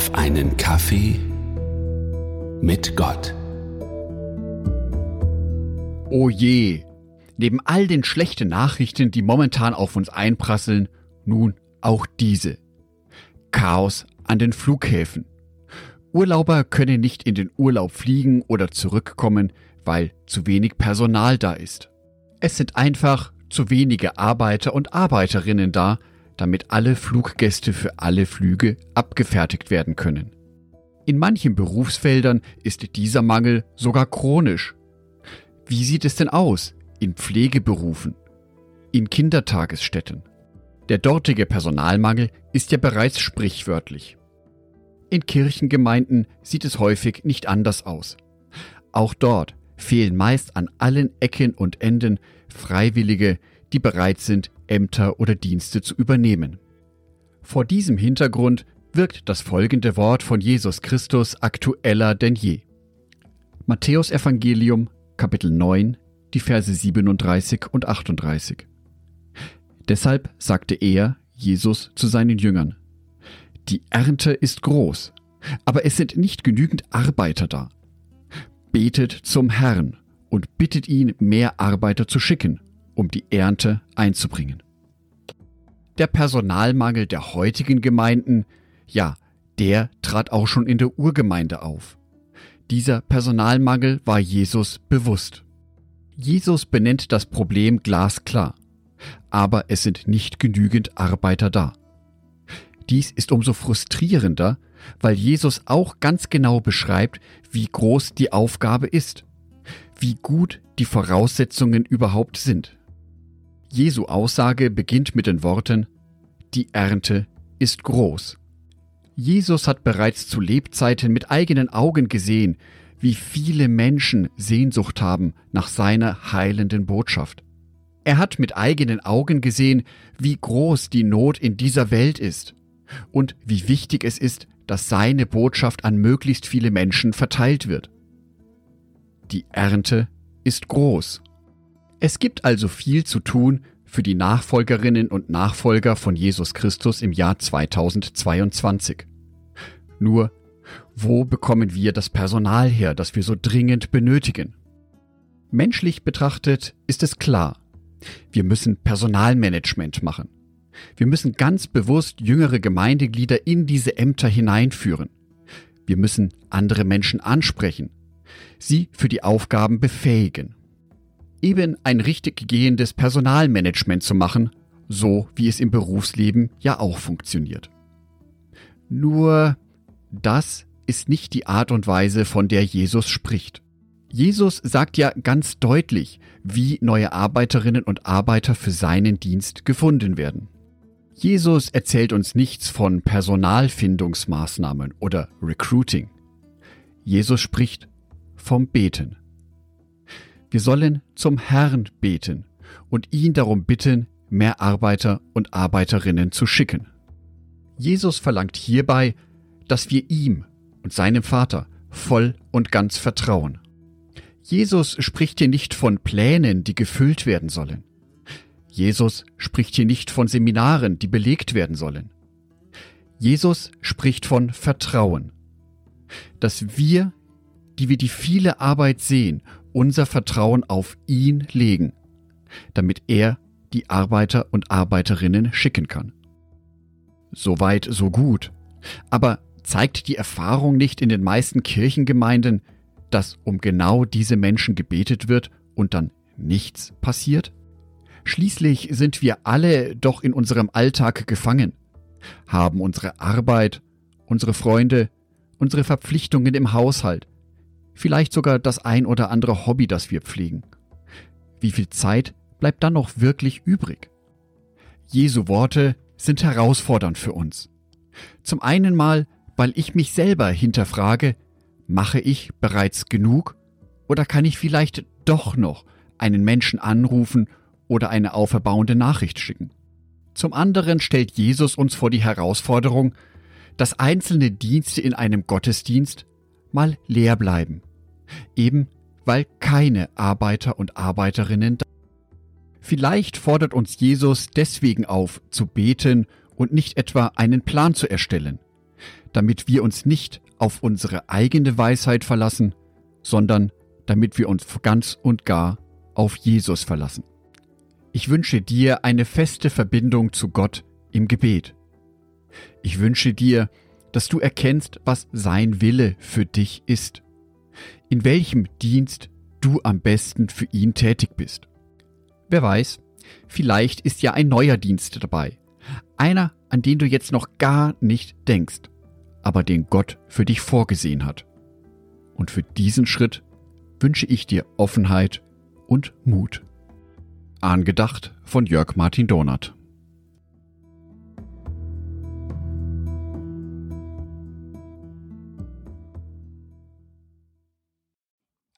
auf einen Kaffee mit Gott. Oh je, neben all den schlechten Nachrichten, die momentan auf uns einprasseln, nun auch diese. Chaos an den Flughäfen. Urlauber können nicht in den Urlaub fliegen oder zurückkommen, weil zu wenig Personal da ist. Es sind einfach zu wenige Arbeiter und Arbeiterinnen da, damit alle Fluggäste für alle Flüge abgefertigt werden können. In manchen Berufsfeldern ist dieser Mangel sogar chronisch. Wie sieht es denn aus in Pflegeberufen, in Kindertagesstätten? Der dortige Personalmangel ist ja bereits sprichwörtlich. In Kirchengemeinden sieht es häufig nicht anders aus. Auch dort fehlen meist an allen Ecken und Enden Freiwillige, die bereit sind, Ämter oder Dienste zu übernehmen. Vor diesem Hintergrund wirkt das folgende Wort von Jesus Christus aktueller denn je. Matthäus Evangelium, Kapitel 9, die Verse 37 und 38. Deshalb sagte er, Jesus, zu seinen Jüngern, Die Ernte ist groß, aber es sind nicht genügend Arbeiter da. Betet zum Herrn und bittet ihn, mehr Arbeiter zu schicken, um die Ernte einzubringen. Der Personalmangel der heutigen Gemeinden, ja, der trat auch schon in der Urgemeinde auf. Dieser Personalmangel war Jesus bewusst. Jesus benennt das Problem glasklar, aber es sind nicht genügend Arbeiter da. Dies ist umso frustrierender, weil Jesus auch ganz genau beschreibt, wie groß die Aufgabe ist, wie gut die Voraussetzungen überhaupt sind. Jesu Aussage beginnt mit den Worten Die Ernte ist groß. Jesus hat bereits zu Lebzeiten mit eigenen Augen gesehen, wie viele Menschen Sehnsucht haben nach seiner heilenden Botschaft. Er hat mit eigenen Augen gesehen, wie groß die Not in dieser Welt ist und wie wichtig es ist, dass seine Botschaft an möglichst viele Menschen verteilt wird. Die Ernte ist groß. Es gibt also viel zu tun für die Nachfolgerinnen und Nachfolger von Jesus Christus im Jahr 2022. Nur, wo bekommen wir das Personal her, das wir so dringend benötigen? Menschlich betrachtet ist es klar, wir müssen Personalmanagement machen. Wir müssen ganz bewusst jüngere Gemeindeglieder in diese Ämter hineinführen. Wir müssen andere Menschen ansprechen, sie für die Aufgaben befähigen. Eben ein richtig gehendes Personalmanagement zu machen, so wie es im Berufsleben ja auch funktioniert. Nur das ist nicht die Art und Weise, von der Jesus spricht. Jesus sagt ja ganz deutlich, wie neue Arbeiterinnen und Arbeiter für seinen Dienst gefunden werden. Jesus erzählt uns nichts von Personalfindungsmaßnahmen oder Recruiting. Jesus spricht vom Beten. Wir sollen zum Herrn beten und ihn darum bitten, mehr Arbeiter und Arbeiterinnen zu schicken. Jesus verlangt hierbei, dass wir ihm und seinem Vater voll und ganz vertrauen. Jesus spricht hier nicht von Plänen, die gefüllt werden sollen. Jesus spricht hier nicht von Seminaren, die belegt werden sollen. Jesus spricht von Vertrauen. Dass wir die wir die viele Arbeit sehen, unser Vertrauen auf ihn legen, damit er die Arbeiter und Arbeiterinnen schicken kann. Soweit, so gut. Aber zeigt die Erfahrung nicht in den meisten Kirchengemeinden, dass um genau diese Menschen gebetet wird und dann nichts passiert? Schließlich sind wir alle doch in unserem Alltag gefangen, haben unsere Arbeit, unsere Freunde, unsere Verpflichtungen im Haushalt, vielleicht sogar das ein oder andere Hobby, das wir pflegen. Wie viel Zeit bleibt dann noch wirklich übrig? Jesu Worte sind herausfordernd für uns. Zum einen mal, weil ich mich selber hinterfrage, mache ich bereits genug oder kann ich vielleicht doch noch einen Menschen anrufen oder eine auferbauende Nachricht schicken? Zum anderen stellt Jesus uns vor die Herausforderung, dass einzelne Dienste in einem Gottesdienst mal leer bleiben eben weil keine Arbeiter und Arbeiterinnen da Vielleicht fordert uns Jesus deswegen auf, zu beten und nicht etwa einen Plan zu erstellen, damit wir uns nicht auf unsere eigene Weisheit verlassen, sondern damit wir uns ganz und gar auf Jesus verlassen. Ich wünsche dir eine feste Verbindung zu Gott im Gebet. Ich wünsche dir, dass du erkennst, was sein Wille für dich ist, in welchem Dienst du am besten für ihn tätig bist. Wer weiß, vielleicht ist ja ein neuer Dienst dabei, einer, an den du jetzt noch gar nicht denkst, aber den Gott für dich vorgesehen hat. Und für diesen Schritt wünsche ich dir Offenheit und Mut. Angedacht von Jörg Martin Donat.